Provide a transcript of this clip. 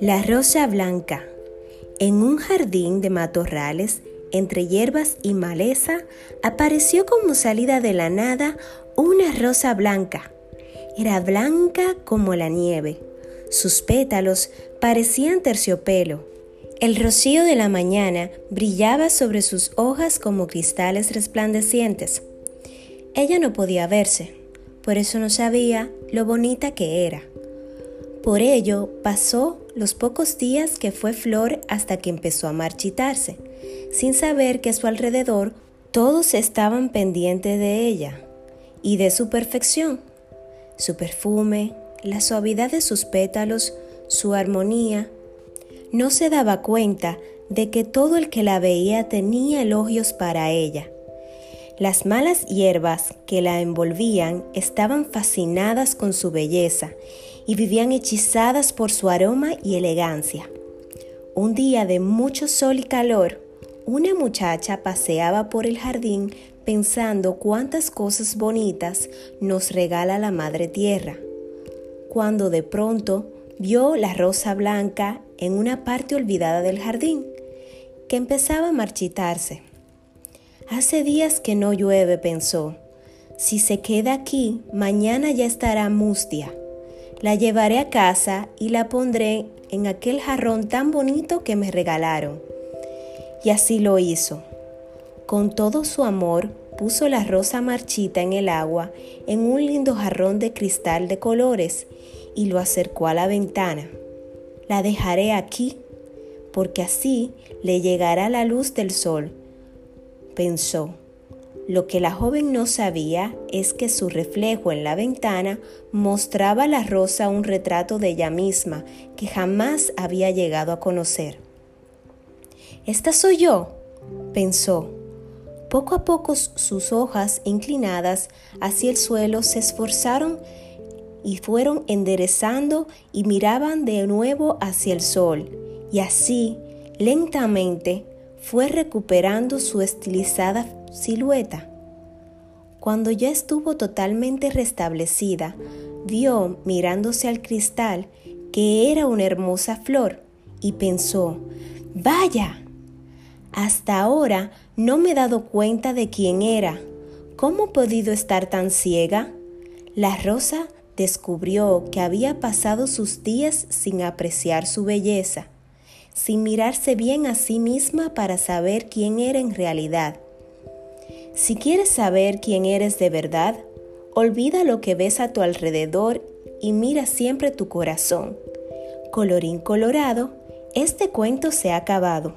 La rosa blanca. En un jardín de matorrales, entre hierbas y maleza, apareció como salida de la nada una rosa blanca. Era blanca como la nieve. Sus pétalos parecían terciopelo. El rocío de la mañana brillaba sobre sus hojas como cristales resplandecientes. Ella no podía verse, por eso no sabía lo bonita que era. Por ello pasó los pocos días que fue flor hasta que empezó a marchitarse, sin saber que a su alrededor todos estaban pendientes de ella y de su perfección. Su perfume, la suavidad de sus pétalos, su armonía. No se daba cuenta de que todo el que la veía tenía elogios para ella. Las malas hierbas que la envolvían estaban fascinadas con su belleza y vivían hechizadas por su aroma y elegancia. Un día de mucho sol y calor, una muchacha paseaba por el jardín pensando cuántas cosas bonitas nos regala la Madre Tierra, cuando de pronto vio la rosa blanca en una parte olvidada del jardín, que empezaba a marchitarse. Hace días que no llueve, pensó. Si se queda aquí, mañana ya estará mustia. La llevaré a casa y la pondré en aquel jarrón tan bonito que me regalaron. Y así lo hizo. Con todo su amor puso la rosa marchita en el agua en un lindo jarrón de cristal de colores y lo acercó a la ventana. La dejaré aquí porque así le llegará la luz del sol, pensó. Lo que la joven no sabía es que su reflejo en la ventana mostraba a la rosa un retrato de ella misma que jamás había llegado a conocer. Esta soy yo, pensó. Poco a poco sus hojas inclinadas hacia el suelo se esforzaron y fueron enderezando y miraban de nuevo hacia el sol, y así, lentamente, fue recuperando su estilizada silueta. Cuando ya estuvo totalmente restablecida, vio mirándose al cristal que era una hermosa flor y pensó, vaya, hasta ahora no me he dado cuenta de quién era. ¿Cómo he podido estar tan ciega? La rosa descubrió que había pasado sus días sin apreciar su belleza, sin mirarse bien a sí misma para saber quién era en realidad. Si quieres saber quién eres de verdad, olvida lo que ves a tu alrededor y mira siempre tu corazón. Colorín colorado, este cuento se ha acabado.